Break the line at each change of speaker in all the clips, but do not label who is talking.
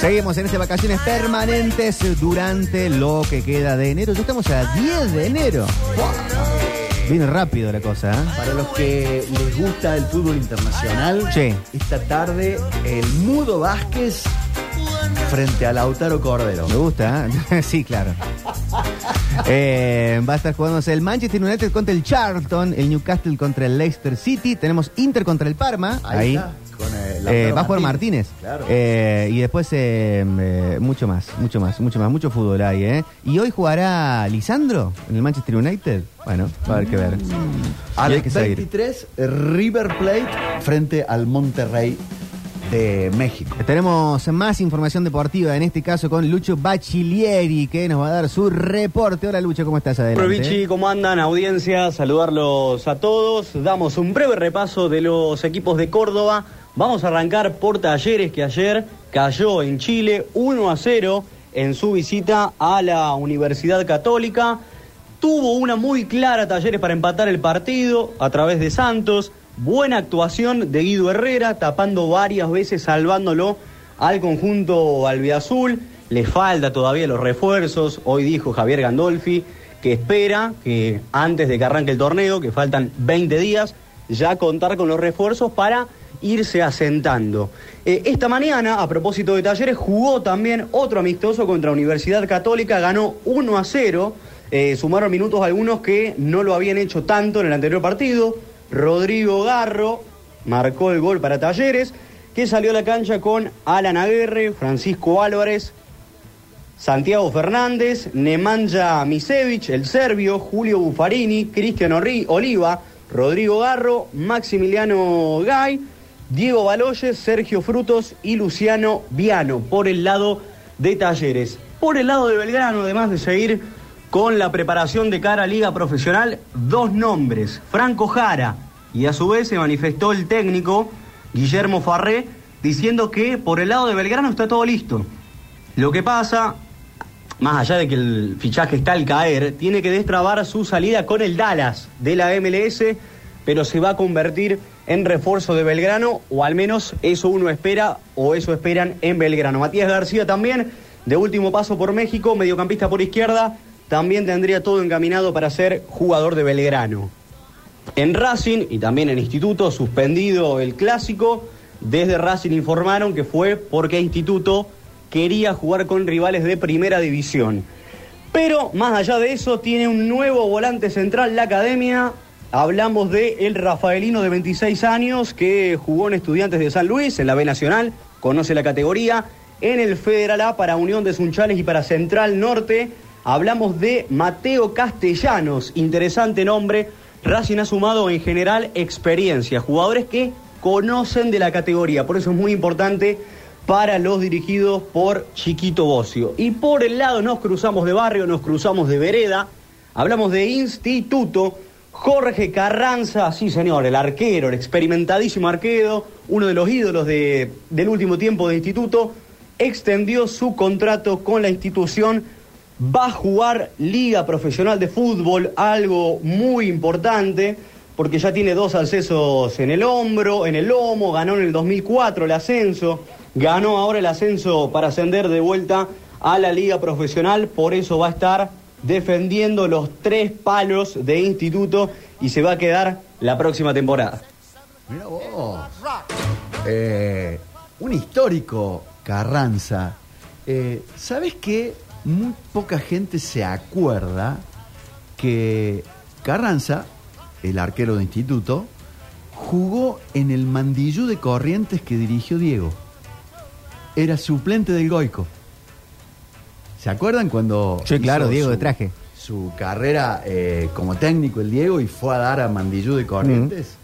Seguimos en estas vacaciones permanentes durante lo que queda de enero. Ya estamos a 10 de enero. Viene rápido la cosa, ¿eh?
Para los que les gusta el fútbol internacional,
Sí.
esta tarde el Mudo Vázquez frente a Lautaro Cordero.
Me gusta, ¿eh? sí, claro. Eh, va a estar jugándose el Manchester United contra el Charlton, el Newcastle contra el Leicester City, tenemos Inter contra el Parma, ahí.
está, eh,
Eh, va a jugar Martínez.
Claro.
Eh, y después eh, eh, mucho más, mucho más, mucho más, mucho fútbol ahí, ¿eh? Y hoy jugará Lisandro en el Manchester United. Bueno, va a haber que ver.
a
hay
las
que seguir.
23, River Plate frente al Monterrey de México.
Tenemos más información deportiva, en este caso con Lucho Bachilieri, que nos va a dar su reporte. Hola Lucho, ¿cómo estás? Adelante.
Provici, ¿cómo andan? Audiencia, saludarlos a todos. Damos un breve repaso de los equipos de Córdoba. Vamos a arrancar por Talleres, que ayer cayó en Chile 1 a 0 en su visita a la Universidad Católica. Tuvo una muy clara Talleres para empatar el partido a través de Santos. Buena actuación de Guido Herrera, tapando varias veces, salvándolo al conjunto albiazul. Le falta todavía los refuerzos. Hoy dijo Javier Gandolfi que espera que antes de que arranque el torneo, que faltan 20 días, ya contar con los refuerzos para irse asentando. Eh, esta mañana, a propósito de talleres, jugó también otro amistoso contra Universidad Católica, ganó 1 a 0. Eh, sumaron minutos algunos que no lo habían hecho tanto en el anterior partido. Rodrigo Garro marcó el gol para Talleres, que salió a la cancha con Alan Aguerre, Francisco Álvarez, Santiago Fernández, Nemanja Misevich, el serbio, Julio Buffarini, Cristian Oliva, Rodrigo Garro, Maximiliano Gay, Diego Baloyes, Sergio Frutos y Luciano Viano por el lado de Talleres. Por el lado de Belgrano, además de seguir con la preparación de cara a Liga Profesional, dos nombres, Franco Jara, y a su vez se manifestó el técnico Guillermo Farré diciendo que por el lado de Belgrano está todo listo. Lo que pasa, más allá de que el fichaje está al caer, tiene que destrabar su salida con el Dallas de la MLS, pero se va a convertir en refuerzo de Belgrano, o al menos eso uno espera, o eso esperan en Belgrano. Matías García también, de último paso por México, mediocampista por izquierda, también tendría todo encaminado para ser jugador de Belgrano. En Racing y también en Instituto, suspendido el clásico, desde Racing informaron que fue porque Instituto quería jugar con rivales de primera división. Pero más allá de eso, tiene un nuevo volante central la academia. Hablamos de el Rafaelino de 26 años que jugó en Estudiantes de San Luis, en la B Nacional, conoce la categoría. En el Federal A para Unión de Sunchales y para Central Norte. Hablamos de Mateo Castellanos, interesante nombre. Racing ha sumado en general experiencia, jugadores que conocen de la categoría, por eso es muy importante para los dirigidos por Chiquito Bocio. Y por el lado nos cruzamos de barrio, nos cruzamos de vereda, hablamos de instituto, Jorge Carranza, sí señor, el arquero, el experimentadísimo arquero, uno de los ídolos de- del último tiempo de instituto, extendió su contrato con la institución. Va a jugar Liga Profesional de Fútbol, algo muy importante, porque ya tiene dos accesos en el hombro, en el lomo, ganó en el 2004 el ascenso, ganó ahora el ascenso para ascender de vuelta a la Liga Profesional, por eso va a estar defendiendo los tres palos de instituto y se va a quedar la próxima temporada.
Mira vos. Eh, un histórico Carranza. Eh, ¿Sabes qué? Muy poca gente se acuerda que Carranza, el arquero de instituto, jugó en el mandillú de Corrientes que dirigió Diego. Era suplente del Goico. ¿Se acuerdan cuando...
Sí, claro, Diego de
su-
traje.
Su carrera eh, como técnico el Diego y fue a dar a Mandillú de Corrientes.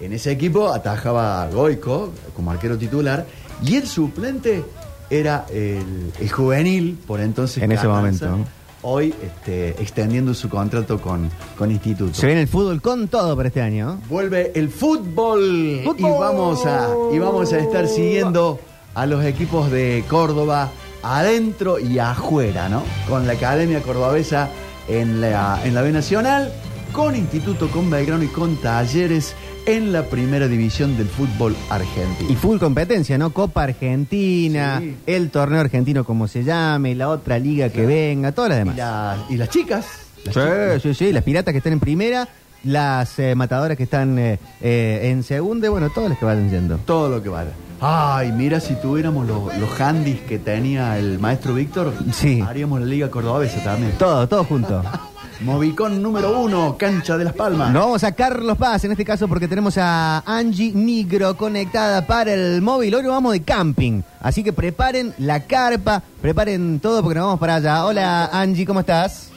En ese equipo atajaba a Goico como arquero titular y el suplente era el, el juvenil, por entonces.
En ese momento.
Hoy este, extendiendo su contrato con, con Instituto.
Se viene el fútbol con todo para este año.
Vuelve el fútbol, y vamos a y vamos a estar siguiendo a los equipos de Córdoba adentro y afuera, ¿no? Con la Academia Cordobesa en la en la B Nacional, con Instituto, con Belgrano y con Talleres en la primera división del fútbol argentino.
Y full competencia, ¿no? Copa Argentina,
Sí.
el torneo argentino como se llame, la otra liga que venga, todas las
Y,
demás.
la- y las chicas. las
Sí,
chicas.
sí, sí, las piratas que están en primera, las eh, matadoras que están eh, eh, en segunda, y bueno, todas las que vayan yendo.
Todo lo que vale. Ay, mira, si tuviéramos los, los handys que tenía el maestro Víctor,
Sí.
haríamos la Liga Cordobesa también.
Todo, todo junto.
Movicón número uno, Cancha de las Palmas.
Nos vamos a Carlos Paz en este caso porque tenemos a Angie Nigro conectada para el móvil. Hoy nos vamos de camping, así que preparen la carpa, preparen todo porque nos vamos para allá. Hola Angie, ¿cómo estás?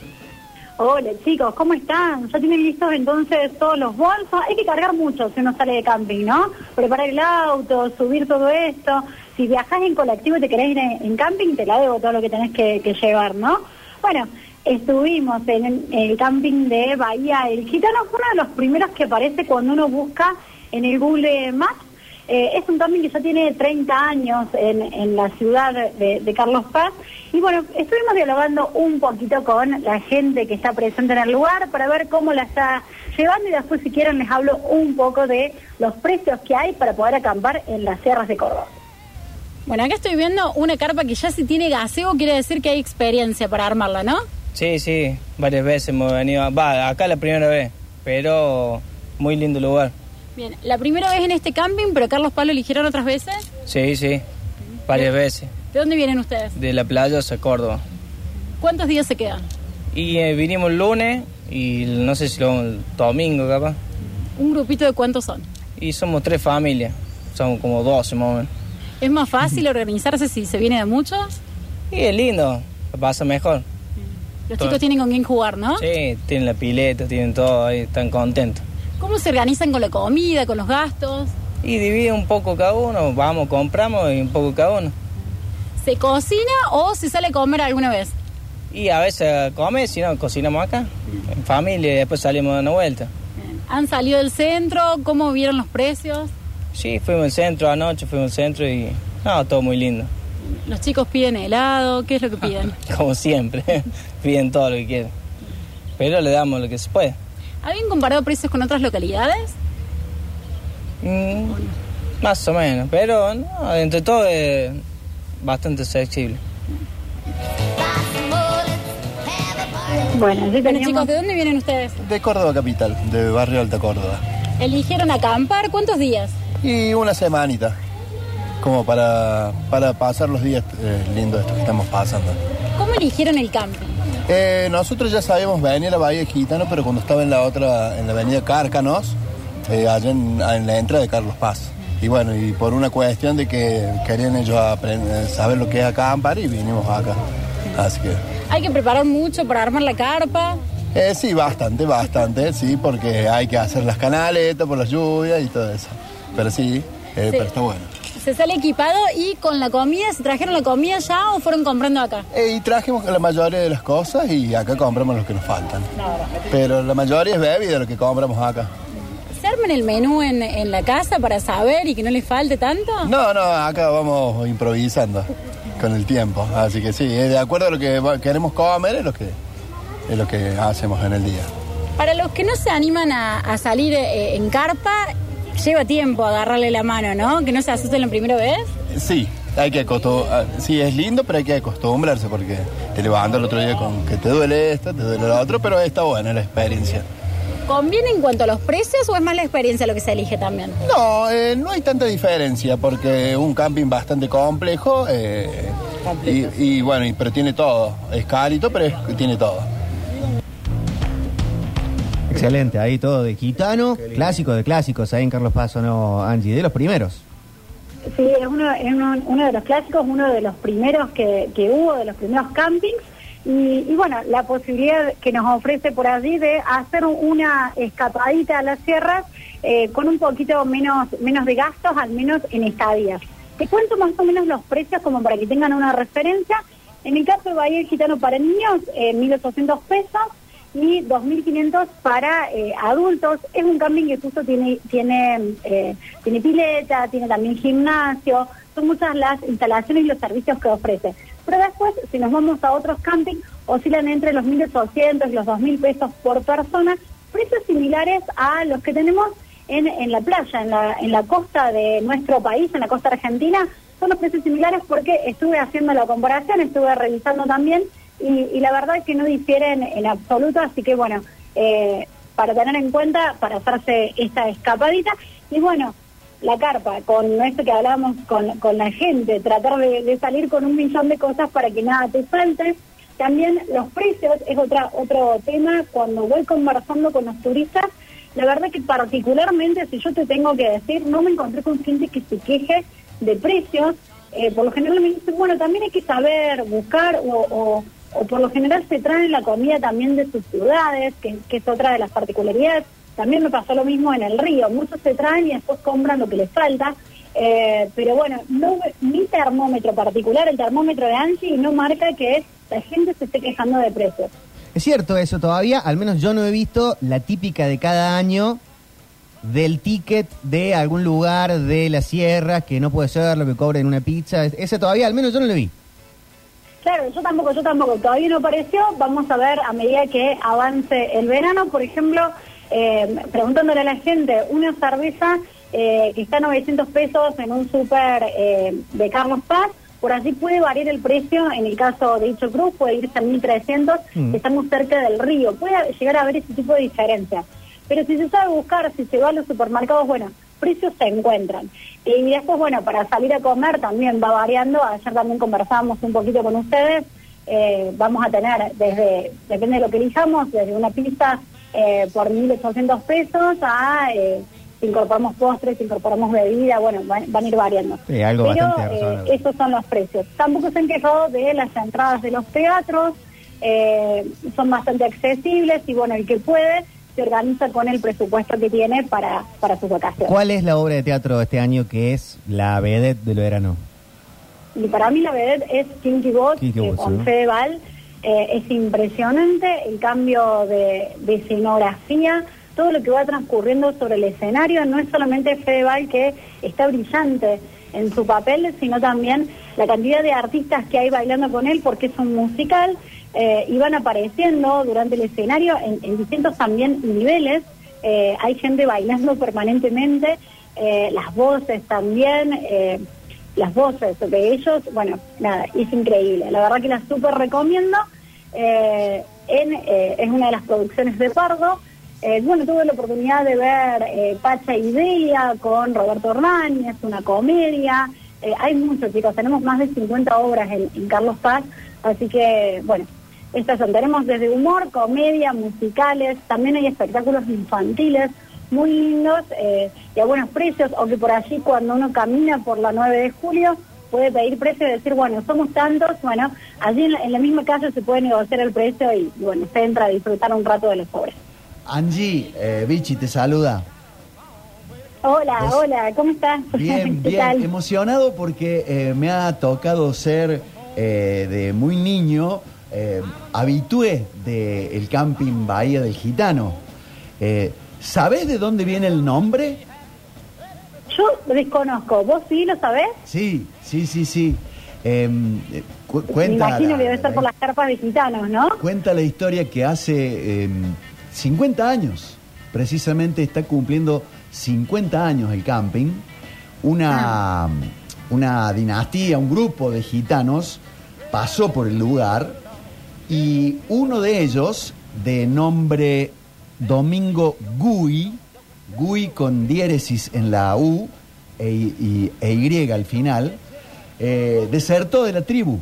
Hola chicos, ¿cómo están? ¿Ya tienen listos entonces todos los bolsos? Hay que cargar mucho si uno sale de camping, ¿no? Preparar el auto, subir todo esto. Si viajas en colectivo y te querés ir en, camping, te la debo todo lo que tenés que, llevar, ¿no? Bueno, estuvimos en, el camping de Bahía El Gitano, fue uno de los primeros que aparece cuando uno busca en el Google Maps. Eh, es un camping que ya tiene 30 años en, en la ciudad de, de Carlos Paz. Y bueno, estuvimos dialogando un poquito con la gente que está presente en el lugar para ver cómo la está llevando y después si quieren les hablo un poco de los precios que hay para poder acampar en las sierras de Córdoba.
Bueno, acá estoy viendo una carpa que ya si tiene gaseo, quiere decir que hay experiencia para armarla, ¿no?
Sí, sí, varias veces hemos venido. Va, acá la primera vez, pero muy lindo lugar.
Bien, la primera vez en este camping, pero Carlos Pablo eligieron otras veces.
Sí, sí, varias veces.
¿De dónde vienen ustedes?
De la playa hasta Córdoba.
¿Cuántos días se quedan?
Y eh, vinimos el lunes y no sé si lo el domingo capaz.
¿Un grupito de cuántos son?
Y somos tres familias, somos como 12 más o menos.
¿Es más fácil organizarse si se viene de muchos?
Y es lindo, pasa mejor.
Los
Todo.
chicos tienen con quién jugar, ¿no?
Sí, tienen la pileta, tienen todo ahí, están contentos.
¿Cómo se organizan con la comida, con los gastos?
Y divide un poco cada uno, vamos, compramos y un poco cada uno.
¿Se cocina o se sale a comer alguna vez?
Y a veces come, si no, cocinamos acá, en familia, y después salimos dar una vuelta.
¿Han salido del centro? ¿Cómo vieron los precios?
Sí, fuimos al centro anoche, fuimos al centro y... No, todo muy lindo.
¿Los chicos piden helado? ¿Qué es lo que piden?
Como siempre, piden todo lo que quieren. Pero le damos lo que se puede.
¿Habían comparado precios con otras localidades?
Mm, más o menos, pero no, entre todo es bastante accesible.
Bueno, sí
Bueno,
teníamos-
chicos, ¿de dónde vienen ustedes?
De Córdoba Capital, de Barrio Alta Córdoba.
¿Eligieron acampar? ¿Cuántos días?
Y una semanita, como para, para pasar los días eh, lindos estos que estamos pasando.
¿Cómo eligieron el camping?
Eh, nosotros ya sabíamos venir a la Bahía de Gitano, pero cuando estaba en la otra, en la avenida Cárcanos, eh, allá en, en la entrada de Carlos Paz. Y bueno, y por una cuestión de que querían ellos aprender, saber lo que es acampar y vinimos acá. Así que...
Hay que preparar mucho para armar la carpa.
Eh, sí, bastante, bastante, sí, porque hay que hacer las canaletas por las lluvias y todo eso. Pero sí, eh, pero está bueno.
Se sale equipado y con la comida, ¿se trajeron la comida ya o fueron comprando acá?
Eh, y trajimos la mayoría de las cosas y acá compramos lo que nos faltan. Pero la mayoría es bebida lo que compramos acá.
¿Se arman el menú en, en la casa para saber y que no les falte tanto?
No, no, acá vamos improvisando con el tiempo. Así que sí, de acuerdo a lo que queremos comer es lo que, es lo que hacemos en el día.
Para los que no se animan a, a salir eh, en carpa, lleva tiempo agarrarle la mano, ¿no? Que no se asusten la primera vez.
Sí, hay que acostumbrarse. Sí, es lindo, pero hay que acostumbrarse porque te levantas el otro día con que te duele esto, te duele lo otro, pero está buena la experiencia.
¿Conviene en cuanto a los precios o es más la experiencia lo que se elige también?
No, eh, no hay tanta diferencia porque un camping bastante complejo eh, y, y bueno, y- pero tiene todo. Es carito, pero es- tiene todo.
Excelente, ahí todo de gitano, clásico de clásicos, ahí en Carlos Paz, ¿o ¿no, Angie? De los primeros.
Sí, es uno, es uno, uno de los clásicos, uno de los primeros que, que hubo, de los primeros campings. Y, y bueno, la posibilidad que nos ofrece por allí de hacer una escapadita a las sierras eh, con un poquito menos, menos de gastos, al menos en estadías. Te cuento más o menos los precios como para que tengan una referencia. En el caso de Bahía Gitano para niños, eh, 1.800 pesos y 2.500 para eh, adultos. Es un camping que justo tiene tiene eh, tiene pileta, tiene también gimnasio, son muchas las instalaciones y los servicios que ofrece. Pero después, si nos vamos a otros campings, oscilan entre los 1.800 y los 2.000 pesos por persona, precios similares a los que tenemos en, en la playa, en la, en la costa de nuestro país, en la costa argentina, son los precios similares porque estuve haciendo la comparación, estuve revisando también y, y la verdad es que no difieren en absoluto, así que bueno, eh, para tener en cuenta, para hacerse esta escapadita y bueno, la carpa, con esto que hablábamos con, con la gente, tratar de, salir con un millón de cosas para que nada te falte. También los precios es otra otro tema. Cuando voy conversando con los turistas, la verdad que particularmente, si yo te tengo que decir, no me encontré con gente que se queje de precios. Eh, por lo general me dicen, bueno, también hay que saber buscar o, o por lo general se traen la comida también de sus ciudades, que, es otra de las particularidades. También me pasó lo mismo en el río. Muchos se traen y después compran lo que les falta. Eh, pero bueno, no, mi termómetro particular, el termómetro de Angie, no marca que la gente se esté quejando de precios.
Es cierto eso todavía, al menos yo no he visto la típica de cada año del ticket de algún lugar de la sierra que no puede ser lo que cobren una pizza. Ese todavía, al menos yo no lo vi.
Claro, yo tampoco, yo tampoco, todavía no apareció. Vamos a ver a medida que avance el verano, por ejemplo, eh, preguntándole a la gente, una cerveza eh, que está a 900 pesos en un súper eh, de Carlos Paz, por allí puede variar el precio, en el caso de dicho cruz puede irse a 1300,
Mm.
estamos cerca del río, puede llegar a haber ese tipo de diferencias. Pero si se sabe buscar, si se va a los supermercados, bueno, precios se encuentran. Y después, bueno, para salir a comer también va variando. Ayer también conversábamos un poquito con ustedes. Eh, vamos a tener desde, depende de lo que elijamos, desde una pizza eh, por 1.800 pesos a eh, si incorporamos postres, si incorporamos bebida, bueno, van, van a ir variando.
Sí, algo
Pero eh, esos son los precios. Tampoco se han quejado de las entradas de los teatros, eh, son bastante accesibles y bueno, el que puede se organiza con el presupuesto que tiene para, para sus vacaciones.
¿Cuál es la obra de teatro de este año que es la vedette del verano?
Y para mí la vedette es Kinky que
Bot,
con
sí.
Fedeval eh, es impresionante el cambio de, de escenografía, todo lo que va transcurriendo sobre el escenario, no es solamente Fedeval que está brillante en su papel, sino también la cantidad de artistas que hay bailando con él, porque es un musical, eh, y van apareciendo durante el escenario en, distintos también niveles, eh, hay gente bailando permanentemente, eh, las voces también, eh, las voces de ellos, bueno, nada, es increíble. La verdad que la súper recomiendo. En, es una de las producciones de Pardo. Bueno, tuve la oportunidad de ver Pacha Idea con Roberto Hernani, es una comedia. Hay muchos, chicos, tenemos más de 50 obras en Carlos Paz, así que, bueno, estas son, tenemos desde humor, comedia, musicales, también hay espectáculos infantiles muy lindos eh, y a buenos precios, o que por allí cuando uno camina por la 9 de julio puede pedir precio y decir, bueno, somos tantos, bueno, allí en la, en la misma calle se puede negociar el precio y, bueno, se entra a disfrutar un rato de los pobres.
Angie, eh, Vichy te saluda.
Hola,
¿Vos?
hola, ¿cómo estás?
Bien,
¿Qué
bien,
tal?
emocionado porque eh, me ha tocado ser eh, de muy niño eh, habitué del camping Bahía del Gitano. Eh, ¿Sabés de dónde viene el nombre?
Yo desconozco, ¿vos sí lo sabés?
Sí, sí, sí, sí. Em, eh, cu-
Me
cuenta
imagino
la-
que debe ser por las carpas de gitanos, ¿no?
Cuenta la historia que hace em, 50 años, precisamente está cumpliendo 50 años el camping, una, una dinastía, un grupo de gitanos pasó por el lugar y uno de ellos, de nombre Domingo Gui, Gui con diéresis en la U e, y- e Y al final, eh, desertó de la tribu.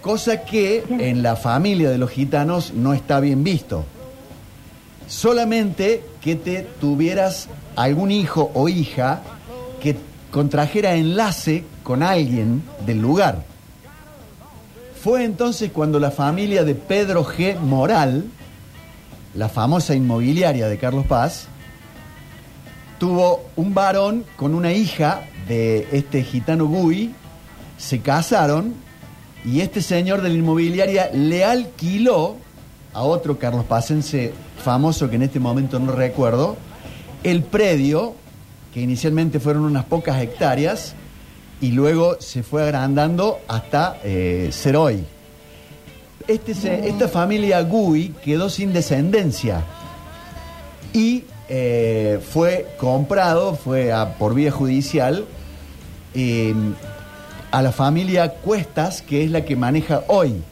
Cosa que en la familia de los gitanos no está bien visto. Solamente que te tuvieras algún hijo o hija que contrajera enlace con alguien del lugar. Fue entonces cuando la familia de Pedro G. Moral, la famosa inmobiliaria de Carlos Paz, tuvo un varón con una hija de este gitano Gui, se casaron y este señor de la inmobiliaria le alquiló a otro Carlos Pacense famoso que en este momento no recuerdo, el predio, que inicialmente fueron unas pocas hectáreas, y luego se fue agrandando hasta eh, ser hoy. Este se- esta familia Gui quedó sin descendencia y eh, fue comprado, fue a- por vía judicial, eh, a la familia Cuestas, que es la que maneja hoy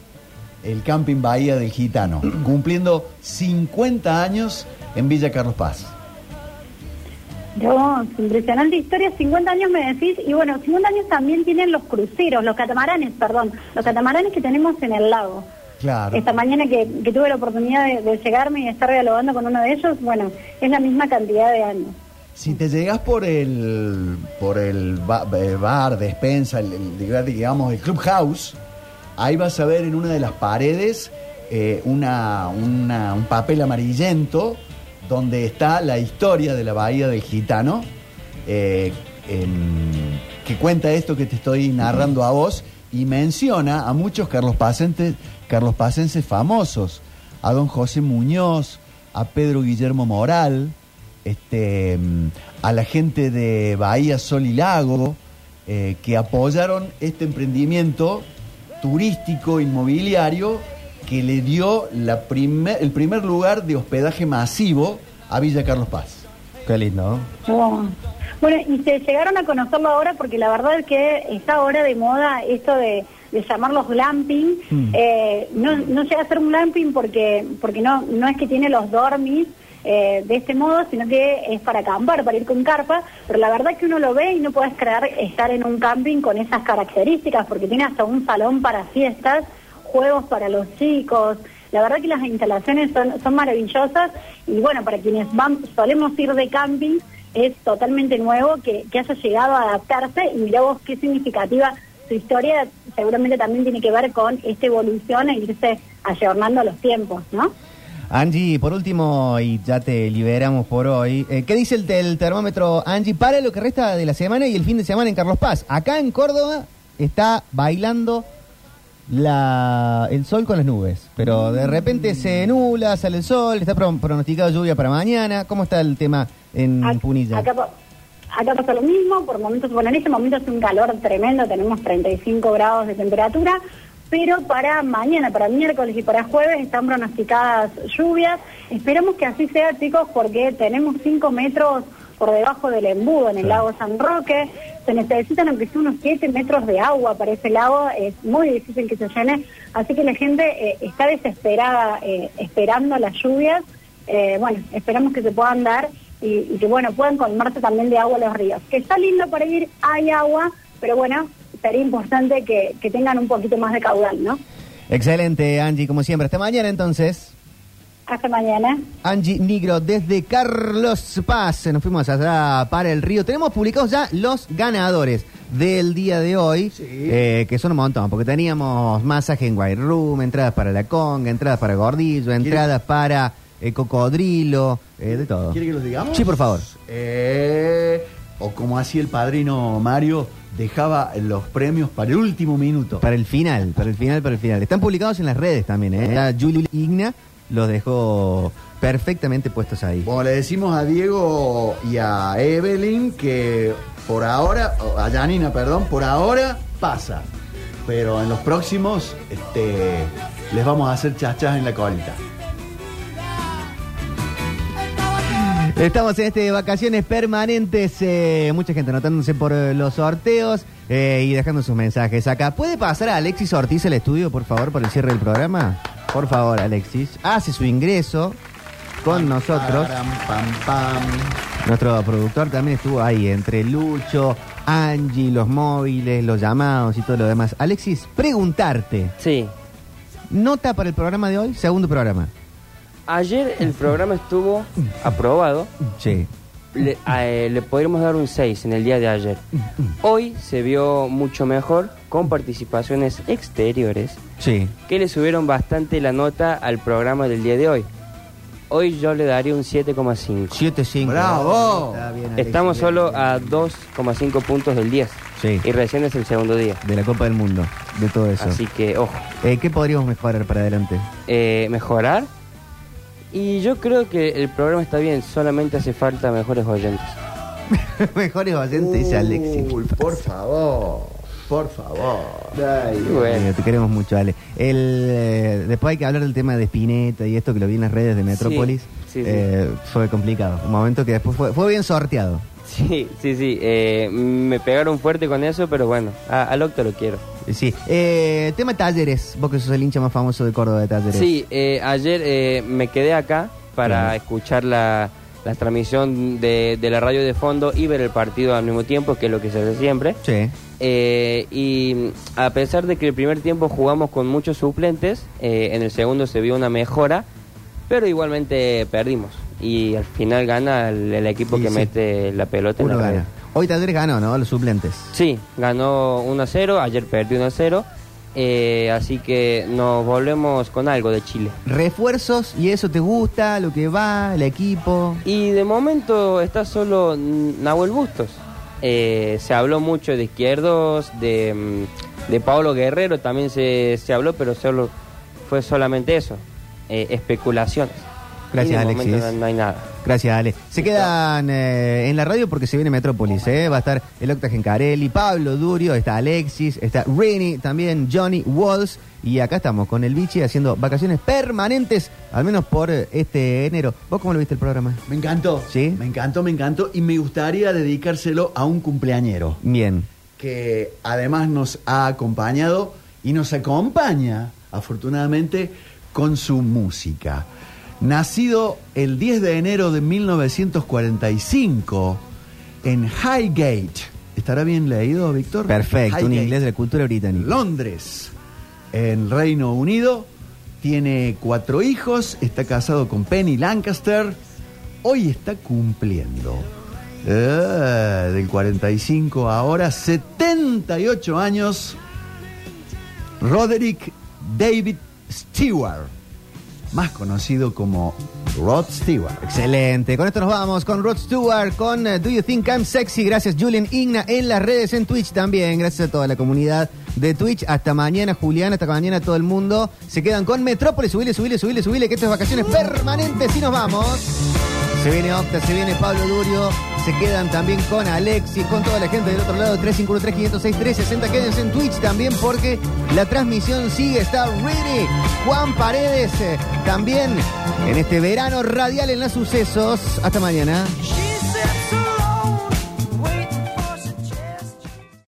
el Camping Bahía del Gitano, cumpliendo 50 años en Villa Carlos Paz.
Dios, impresionante historia, 50 años me decís, y bueno, 50 años también tienen los cruceros, los catamaranes, perdón, los catamaranes que tenemos en el lago.
Claro.
Esta mañana que, que tuve la oportunidad de, de llegarme y estar dialogando con uno de ellos, bueno, es la misma cantidad de años.
Si te llegas por el por el eh, bar, despensa, el, el- digamos el clubhouse, ahí vas a ver en una de las paredes eh, una, una- un papel amarillento donde está la historia de la bahía del gitano, eh, que cuenta esto que te estoy narrando a vos y menciona a muchos Carlos Pacenses, Carlos famosos, a don José Muñoz, a Pedro Guillermo Moral, este, a la gente de Bahía Sol y Lago, eh, que apoyaron este emprendimiento turístico inmobiliario que le dio la primer- el primer lugar de hospedaje masivo a Villa Carlos Paz.
Qué lindo.
Bueno, y se llegaron a conocerlo ahora porque la verdad es que está ahora de moda esto de, de llamarlos glamping.
Mm.
Eh, no, no llega a ser un glamping porque porque no no es que tiene los dormis eh, de este modo, sino que es para acampar, para ir con carpa, pero la verdad que uno lo ve y no puedes creer estar en un camping con esas características porque tiene hasta un salón para fiestas, juegos para los chicos. La verdad que las instalaciones son, son maravillosas y bueno, para quienes van, solemos ir de camping, es totalmente nuevo que, que haya llegado a adaptarse y mirá vos qué significativa su historia seguramente también tiene que ver con esta evolución e irse ayornando a los tiempos, ¿no?
Angie, por último, y ya te liberamos por hoy, eh, ¿qué dice el, el termómetro, Angie, para lo que resta de la semana y el fin de semana en Carlos Paz? Acá en Córdoba está bailando la, el sol con las nubes, pero de repente se nubla, sale el sol, está pro- pronosticado lluvia para mañana. ¿Cómo está el tema en Punilla?
Acá, acá pasa lo mismo, por momentos, bueno, en este momento hace un calor tremendo, tenemos 35 grados de temperatura, pero para mañana, para miércoles y para jueves están pronosticadas lluvias. Esperamos que así sea, chicos, porque tenemos 5 metros por debajo del embudo en el lago San Roque. Se necesitan aunque sea unos 7 metros de agua para ese lago, es muy difícil que se llene, así que la gente eh, está desesperada eh, esperando las lluvias. Eh, bueno, esperamos que se puedan dar y, y que bueno, puedan colmarse también de agua los ríos. Que está lindo para ir, hay agua, pero bueno, sería importante que, que tengan un poquito más de caudal, ¿no?
Excelente, Angie, como siempre. Hasta mañana entonces.
Hasta mañana.
Angie Nigro desde Carlos Paz. Nos fuimos allá para el río. Tenemos publicados ya los ganadores del día de hoy, eh, que son un montón, porque teníamos masaje en White Room, entradas para la conga, entradas para Gordillo, entradas para eh, Cocodrilo, eh, de todo.
¿Quiere que los digamos?
Sí, por favor.
Eh, o como hacía el padrino Mario, dejaba los premios para el último minuto.
Para el final, para el final, para el final. Están publicados en las redes también, ¿eh? Ya Julio Igna los dejó perfectamente puestos ahí.
Bueno, le decimos a Diego y a Evelyn que por ahora, a Janina, perdón, por ahora pasa. Pero en los próximos este, les vamos a hacer chachas en la colita.
Estamos en este vacaciones permanentes, eh, mucha gente anotándose por eh, los sorteos eh, y dejando sus mensajes acá. ¿Puede pasar a Alexis Ortiz al estudio, por favor, por el cierre del programa? Por favor, Alexis. Hace su ingreso con nosotros.
Param, pam, pam.
Nuestro productor también estuvo ahí, entre Lucho, Angie, los móviles, los llamados y todo lo demás. Alexis, preguntarte,
Sí.
nota para el programa de hoy, segundo programa.
Ayer el programa estuvo aprobado.
Sí.
Le, a- eh, le podríamos dar un 6 en el día de ayer. Hoy se vio mucho mejor con participaciones exteriores
Sí.
que le subieron bastante la nota al programa del día de hoy. Hoy yo le daría un 7,5.
7-5.
¡Bravo!
Bien,
Estamos solo a 2,5 puntos del 10.
Sí.
Y recién es el segundo día.
de la Copa del Mundo, de todo eso.
Así que, ojo,
Eh, ¿Qué podríamos mejorar para adelante?
eh, mejorar. Y yo creo que el programa está bien, solamente hace falta mejores oyentes.
Mejores oyentes, dice Alexis.
Uy, por favor. Por favor.
Ay,
Qué bueno.
te queremos mucho, Ale. El, eh, después hay que hablar del tema de Spinetta y esto que lo vi en las redes de Metrópolis.
sí, sí.
Eh, fue complicado. Un momento que después fue, fue bien sorteado.
Sí, sí, sí. eh, me pegaron fuerte con eso, pero bueno, a- al Octa lo quiero.
Sí. Eh, tema talleres. Vos que sos el hincha más famoso de Córdoba de talleres.
Sí, eh, ayer eh, me quedé acá para escuchar la, la transmisión de, de la radio de fondo y ver el partido al mismo tiempo, que es lo que se hace siempre.
Sí.
Eh, y a pesar de que el primer tiempo jugamos con muchos suplentes, eh, en el segundo se vio una mejora, pero igualmente perdimos. Y al final gana el, el equipo
Y
que
sí.
mete la pelota
Uno
en la
gana. Hoy Talleres ganó, ¿no? Los suplentes.
Sí, ganó 1 a 0, ayer perdió 1 a 0, eh, así que nos volvemos con algo de Chile.
Refuerzos, ¿y eso te gusta? ¿Lo que va? ¿El equipo?
Y de momento está solo Nahuel Bustos. Eh, se habló mucho de izquierdos, de, mm, de Pablo Guerrero también se, se habló, pero solo fue solamente eso, eh, especulaciones.
Gracias, Alexis.
no, no hay nada.
Gracias, Ale. Se quedan eh, en la radio porque se viene Metrópolis, ¿eh? Va a estar el Octa Gencarelli, Pablo Durio, está Alexis, está Rini, también Johnny Walls. Y acá estamos con el Bichi haciendo vacaciones permanentes, al menos por eh, este enero. ¿Vos cómo lo viste el programa?
Me encantó.
¿Sí?
Me encantó, me encantó. Y me gustaría dedicárselo a un cumpleañero
Bien.
que además nos ha acompañado y nos acompaña, afortunadamente, con su música. Nacido el 10 de enero de 1945 en Highgate. ¿Estará bien leído, Víctor?
Perfecto, un inglés de la cultura británica.
Londres, en Reino Unido. Tiene cuatro hijos, está casado con Penny Lancaster. Hoy está cumpliendo. eh, del 45 a ahora, 78 años. Roderick David Stewart, más conocido como Rod Stewart.
Excelente. Con esto nos vamos con Rod Stewart, con eh, Do You Think I'm Sexy. Gracias, Julian Igna, en las redes, en Twitch también. Gracias a toda la comunidad de Twitch. Hasta mañana, Julián. Hasta mañana, todo el mundo. Se quedan con Metrópolis. Subile, subile, subile, subile. Que esto es vacaciones permanentes y nos vamos. Se viene Octa, se viene Pablo Durio. Se quedan también con Alexis, con toda la gente del otro lado. 351-3506-360. Quédense en Twitch también porque la transmisión sigue. Está ready. Juan Paredes eh, también en este verano radial en los sucesos. Hasta mañana.